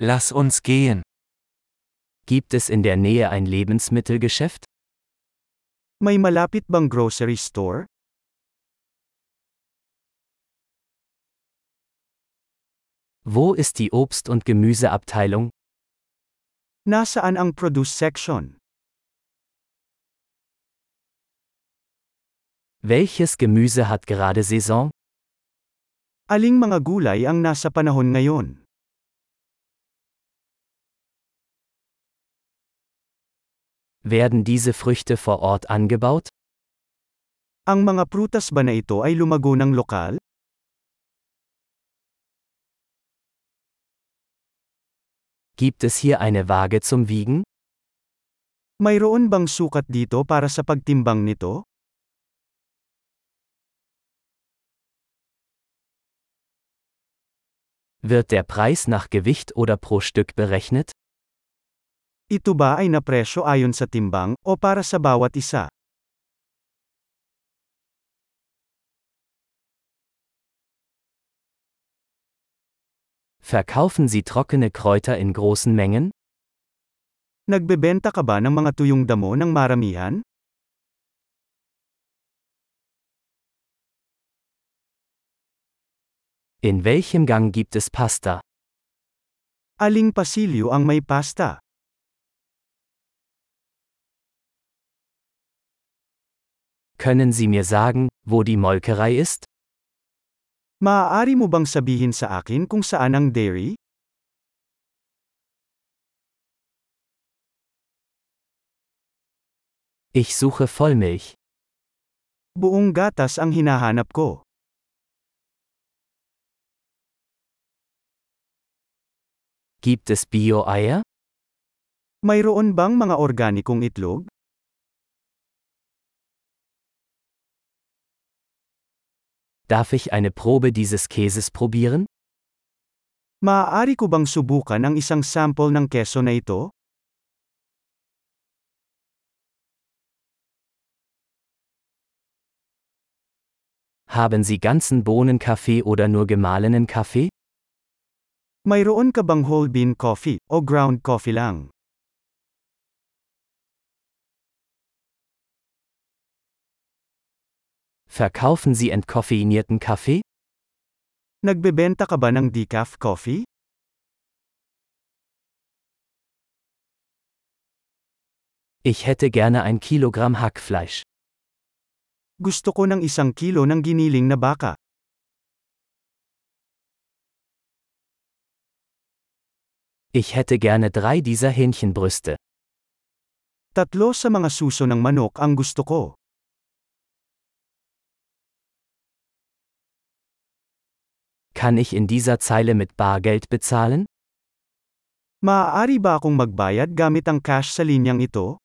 Lass uns gehen. Gibt es in der Nähe ein Lebensmittelgeschäft? May malapit bang grocery store? Wo ist die Obst- und Gemüseabteilung? Nasaan ang produce section? Welches Gemüse hat gerade Saison? Aling mga gulay ang nasa panahon ngayon? Werden diese Früchte vor Ort angebaut? Ang mga prutas ba na ito ay lumago ng lokal? Gibt es hier eine Waage zum Wiegen? Mayroon bang sukat dito para sa pagtimbang nito? Wird der Preis nach Gewicht oder pro Stück berechnet? Ito ba ay napresyo ayon sa timbang o para sa bawat isa? Verkaufen Sie trockene Kräuter in großen Mengen? Nagbebenta ka ba ng mga tuyong damo ng maramihan? In welchem Gang gibt es Pasta? Aling pasilyo ang may pasta? Können Sie mir sagen, wo die Molkerei ist? Maaari mo bang sabihin sa akin kung saan ang dairy? Ich suche Vollmilch. Buong gatas ang hinahanap ko. Gibt es Bio-Eier? Mayroon bang mga organikong itlog? Darf ich eine Probe dieses Käses probieren? Maaari ko bang subukan ang isang sample ng keso na ito? Haben Sie ganzen Bohnenkaffee oder nur gemahlenen Kaffee? Mayroon ka bang whole bean coffee o ground coffee lang? Verkaufen Sie entkoffeinierten Kaffee? Nagbebenta ka ba ng decaf coffee? Ich hätte gerne ein Kilogramm Hackfleisch. Gusto ko ng isang kilo ng giniling na baka. Ich hätte gerne drei dieser Hähnchenbrüste. Tatlo sa mga suso ng manok ang gusto ko. Kann ich in dieser Zeile mit Bargeld bezahlen? Maaari ba akong magbayad gamit ang cash sa linyang ito?